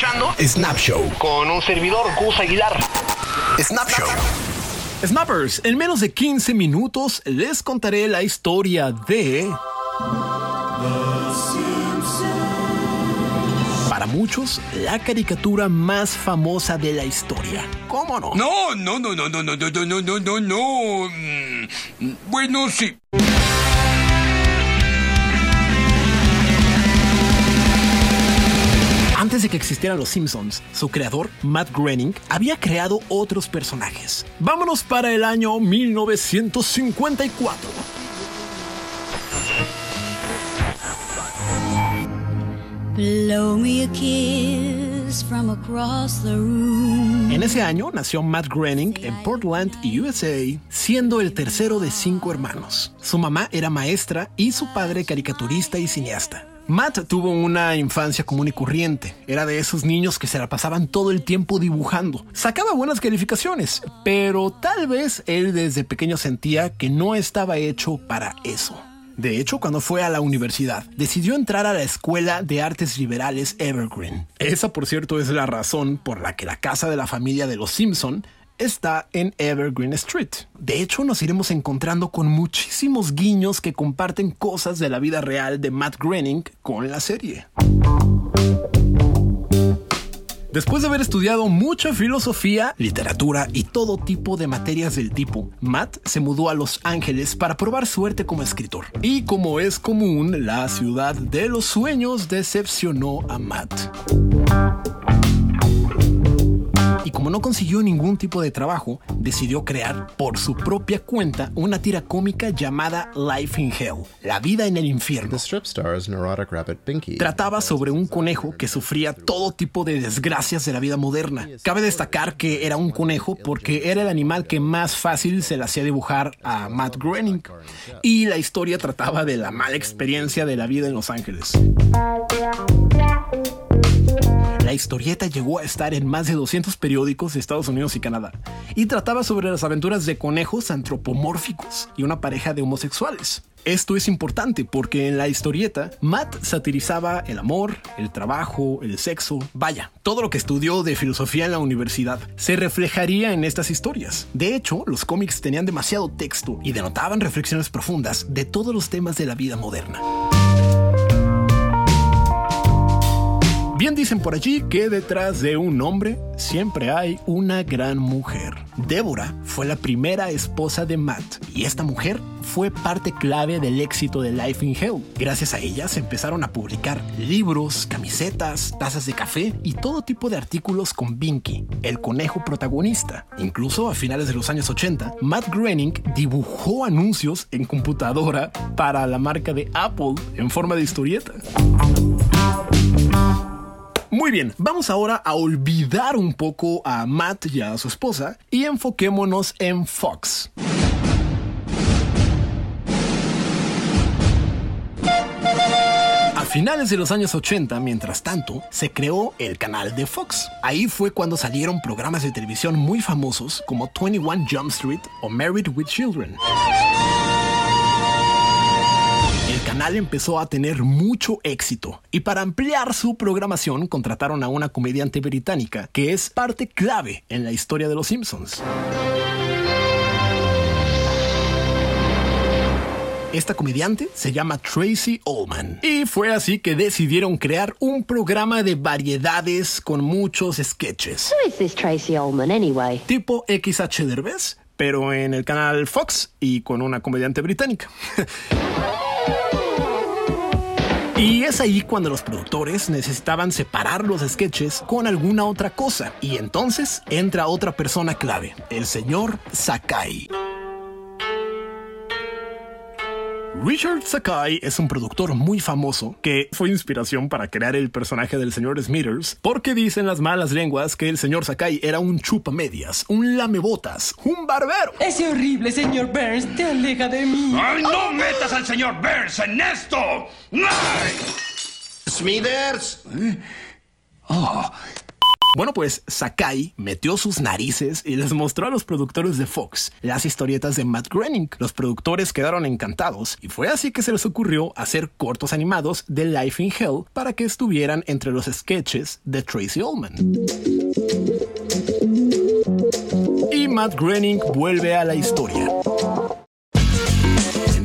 escuchando Snap Show con un servidor, Gus Aguilar. Snap Show. Snappers, en menos de 15 minutos les contaré la historia de... Para muchos, la caricatura más famosa de la historia. ¿Cómo no? No, no, no, no, no, no, no, no, no, no, no, no. Mm, Bueno, sí. Antes de que existieran los Simpsons, su creador, Matt Groening, había creado otros personajes. Vámonos para el año 1954. Blow me a kiss from across the room. En ese año nació Matt Groening en Portland, USA, siendo el tercero de cinco hermanos. Su mamá era maestra y su padre caricaturista y cineasta. Matt tuvo una infancia común y corriente. Era de esos niños que se la pasaban todo el tiempo dibujando. Sacaba buenas calificaciones, pero tal vez él desde pequeño sentía que no estaba hecho para eso. De hecho, cuando fue a la universidad, decidió entrar a la Escuela de Artes Liberales Evergreen. Esa, por cierto, es la razón por la que la casa de la familia de los Simpson está en Evergreen Street. De hecho, nos iremos encontrando con muchísimos guiños que comparten cosas de la vida real de Matt Groening con la serie. Después de haber estudiado mucha filosofía, literatura y todo tipo de materias del tipo, Matt se mudó a Los Ángeles para probar suerte como escritor. Y como es común, la ciudad de los sueños decepcionó a Matt. Como no consiguió ningún tipo de trabajo, decidió crear por su propia cuenta una tira cómica llamada Life in Hell, la vida en el infierno. Trataba sobre un conejo que sufría todo tipo de desgracias de la vida moderna. Cabe destacar que era un conejo porque era el animal que más fácil se le hacía dibujar a Matt Groening. Y la historia trataba de la mala experiencia de la vida en Los Ángeles. La historieta llegó a estar en más de 200 periódicos de Estados Unidos y Canadá y trataba sobre las aventuras de conejos antropomórficos y una pareja de homosexuales. Esto es importante porque en la historieta Matt satirizaba el amor, el trabajo, el sexo, vaya, todo lo que estudió de filosofía en la universidad se reflejaría en estas historias. De hecho, los cómics tenían demasiado texto y denotaban reflexiones profundas de todos los temas de la vida moderna. Bien dicen por allí que detrás de un hombre siempre hay una gran mujer. Débora fue la primera esposa de Matt y esta mujer fue parte clave del éxito de Life in Hell. Gracias a ella se empezaron a publicar libros, camisetas, tazas de café y todo tipo de artículos con Binky, el conejo protagonista. Incluso a finales de los años 80, Matt Groening dibujó anuncios en computadora para la marca de Apple en forma de historieta. Muy bien, vamos ahora a olvidar un poco a Matt y a su esposa y enfoquémonos en Fox. A finales de los años 80, mientras tanto, se creó el canal de Fox. Ahí fue cuando salieron programas de televisión muy famosos como 21 Jump Street o Married with Children. Canal empezó a tener mucho éxito y para ampliar su programación contrataron a una comediante británica que es parte clave en la historia de los Simpsons. Esta comediante se llama Tracy Ullman. Y fue así que decidieron crear un programa de variedades con muchos sketches. Who is this Tracy Ullman anyway? Tipo XH Derbez, pero en el canal Fox y con una comediante británica. Y es ahí cuando los productores necesitaban separar los sketches con alguna otra cosa. Y entonces entra otra persona clave, el señor Sakai. Richard Sakai es un productor muy famoso que fue inspiración para crear el personaje del señor Smithers porque dicen las malas lenguas que el señor Sakai era un chupamedias, un lamebotas, un barbero. Ese horrible señor Burns te aleja de mí. ¡Ay, no metas al señor Burns en esto! ¡Ay! Smithers. Bueno, pues Sakai metió sus narices y les mostró a los productores de Fox las historietas de Matt Groening. Los productores quedaron encantados y fue así que se les ocurrió hacer cortos animados de Life in Hell para que estuvieran entre los sketches de Tracy Ullman. Y Matt Groening vuelve a la historia.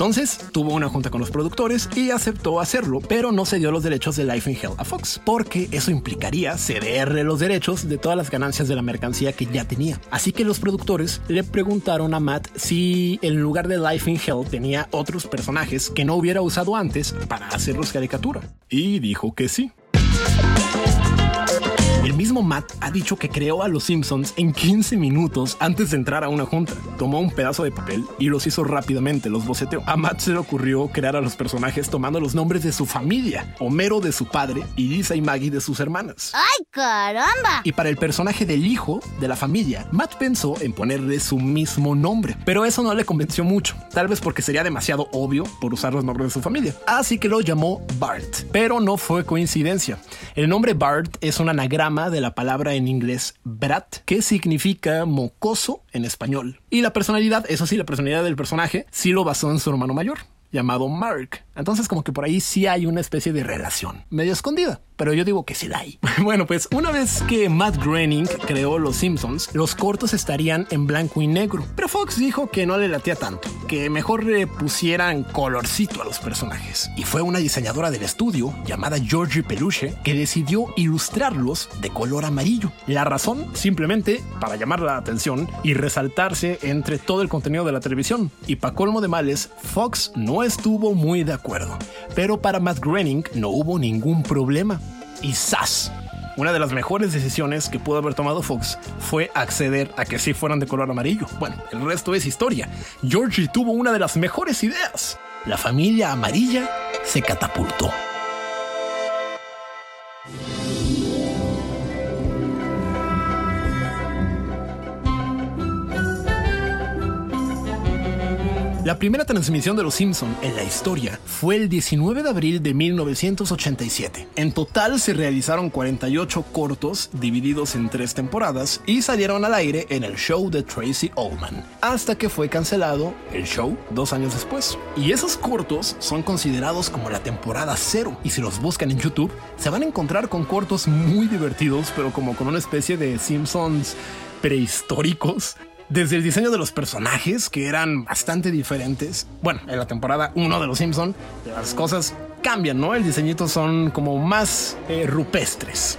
Entonces tuvo una junta con los productores y aceptó hacerlo, pero no cedió los derechos de Life in Hell a Fox, porque eso implicaría cederle los derechos de todas las ganancias de la mercancía que ya tenía. Así que los productores le preguntaron a Matt si en lugar de Life in Hell tenía otros personajes que no hubiera usado antes para hacerlos caricatura. Y dijo que sí. El mismo Matt ha dicho que creó a los Simpsons en 15 minutos antes de entrar a una junta. Tomó un pedazo de papel y los hizo rápidamente, los boceteó. A Matt se le ocurrió crear a los personajes tomando los nombres de su familia, Homero de su padre y Lisa y Maggie de sus hermanas. ¡Ay, caramba! Y para el personaje del hijo de la familia, Matt pensó en ponerle su mismo nombre, pero eso no le convenció mucho, tal vez porque sería demasiado obvio por usar los nombres de su familia. Así que lo llamó Bart, pero no fue coincidencia. El nombre Bart es un anagrama de la palabra en inglés brat, que significa mocoso en español. Y la personalidad, eso sí, la personalidad del personaje, sí lo basó en su hermano mayor, llamado Mark. Entonces como que por ahí sí hay una especie de relación, medio escondida, pero yo digo que sí la hay. bueno, pues una vez que Matt Groening creó Los Simpsons, los cortos estarían en blanco y negro, pero Fox dijo que no le latía tanto, que mejor le pusieran colorcito a los personajes. Y fue una diseñadora del estudio llamada Georgie Peluche que decidió ilustrarlos de color amarillo. La razón, simplemente para llamar la atención y resaltarse entre todo el contenido de la televisión. Y para colmo de males, Fox no estuvo muy de acuerdo. Pero para Matt Groening no hubo ningún problema. Y ¡zas! Una de las mejores decisiones que pudo haber tomado Fox fue acceder a que sí fueran de color amarillo. Bueno, el resto es historia. Georgie tuvo una de las mejores ideas. La familia amarilla se catapultó. La primera transmisión de Los Simpson en la historia fue el 19 de abril de 1987. En total se realizaron 48 cortos divididos en tres temporadas y salieron al aire en el show de Tracy Ullman, hasta que fue cancelado el show dos años después. Y esos cortos son considerados como la temporada cero y si los buscan en YouTube se van a encontrar con cortos muy divertidos, pero como con una especie de Simpsons prehistóricos desde el diseño de los personajes, que eran bastante diferentes. Bueno, en la temporada 1 de Los Simpson, las cosas cambian, ¿no? El diseñito son como más eh, rupestres.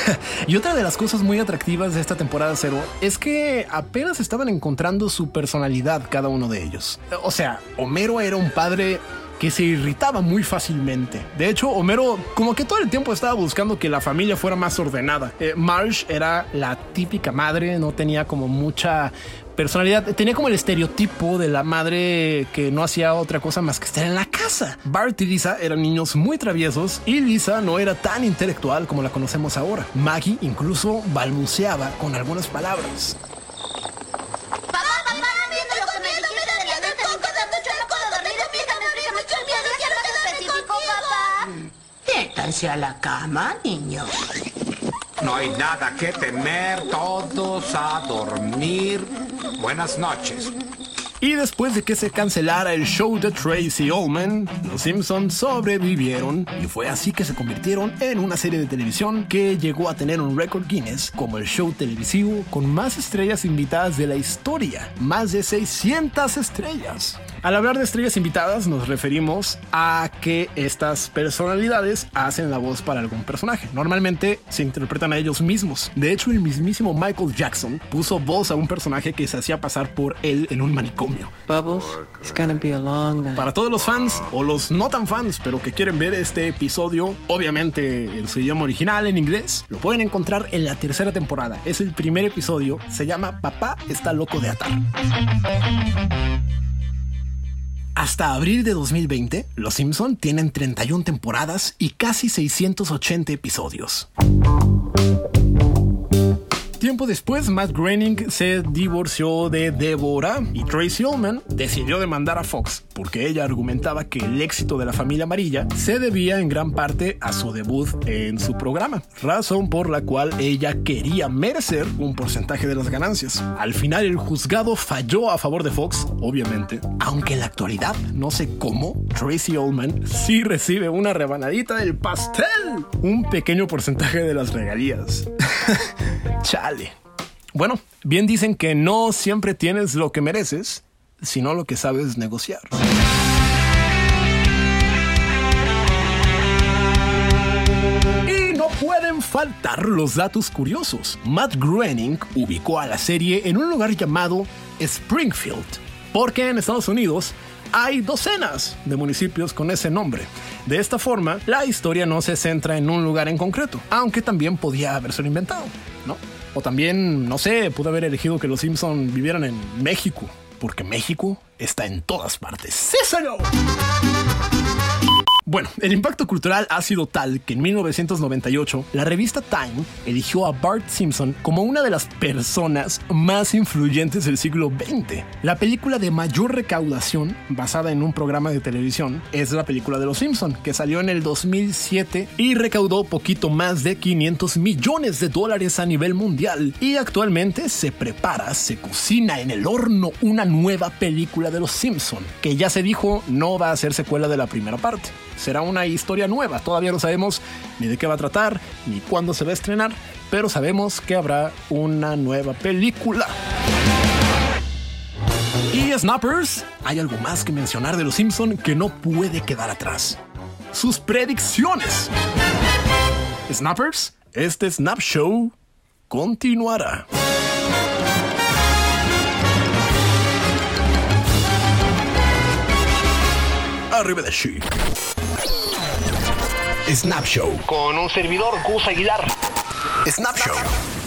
y otra de las cosas muy atractivas de esta temporada cero es que apenas estaban encontrando su personalidad cada uno de ellos. O sea, Homero era un padre que se irritaba muy fácilmente. De hecho, Homero como que todo el tiempo estaba buscando que la familia fuera más ordenada. Eh, Marge era la típica madre, no tenía como mucha personalidad. Tenía como el estereotipo de la madre que no hacía otra cosa más que estar en la casa. Bart y Lisa eran niños muy traviesos y Lisa no era tan intelectual como la conocemos ahora. Maggie incluso balbuceaba con algunas palabras. Métanse a la cama, niños. No hay nada que temer, todos a dormir. Buenas noches. Y después de que se cancelara el show de Tracy Ullman, los Simpsons sobrevivieron y fue así que se convirtieron en una serie de televisión que llegó a tener un récord Guinness como el show televisivo con más estrellas invitadas de la historia, más de 600 estrellas. Al hablar de estrellas invitadas nos referimos a que estas personalidades hacen la voz para algún personaje. Normalmente se interpretan a ellos mismos. De hecho, el mismísimo Michael Jackson puso voz a un personaje que se hacía pasar por él en un manicomio. Bubbles, it's gonna be a long night. Para todos los fans o los no tan fans, pero que quieren ver este episodio, obviamente en su idioma original, en inglés, lo pueden encontrar en la tercera temporada. Es el primer episodio, se llama Papá está loco de atar. Hasta abril de 2020, Los Simpson tienen 31 temporadas y casi 680 episodios. Tiempo después, Matt Groening se divorció de Deborah y Tracy Ullman decidió demandar a Fox porque ella argumentaba que el éxito de la familia amarilla se debía en gran parte a su debut en su programa, razón por la cual ella quería merecer un porcentaje de las ganancias. Al final el juzgado falló a favor de Fox, obviamente, aunque en la actualidad no sé cómo Tracy Ullman sí recibe una rebanadita del pastel, un pequeño porcentaje de las regalías. Chale. Bueno, bien dicen que no siempre tienes lo que mereces, sino lo que sabes negociar. Y no pueden faltar los datos curiosos. Matt Groening ubicó a la serie en un lugar llamado Springfield, porque en Estados Unidos hay docenas de municipios con ese nombre. De esta forma, la historia no se centra en un lugar en concreto, aunque también podía haberse inventado, ¿no? O también, no sé, pudo haber elegido que los Simpson vivieran en México, porque México está en todas partes. ¡Sí! Bueno, el impacto cultural ha sido tal que en 1998 la revista Time eligió a Bart Simpson como una de las personas más influyentes del siglo XX. La película de mayor recaudación, basada en un programa de televisión, es la película de Los Simpson, que salió en el 2007 y recaudó poquito más de 500 millones de dólares a nivel mundial. Y actualmente se prepara, se cocina en el horno una nueva película de Los Simpson, que ya se dijo no va a ser secuela de la primera parte será una historia nueva. Todavía no sabemos ni de qué va a tratar, ni cuándo se va a estrenar, pero sabemos que habrá una nueva película. Y Snappers, hay algo más que mencionar de Los Simpson que no puede quedar atrás. Sus predicciones. Snappers, este Snap Show continuará. Arrivederci. Snap Show. Con un servidor, Gus Aguilar. Snap Show.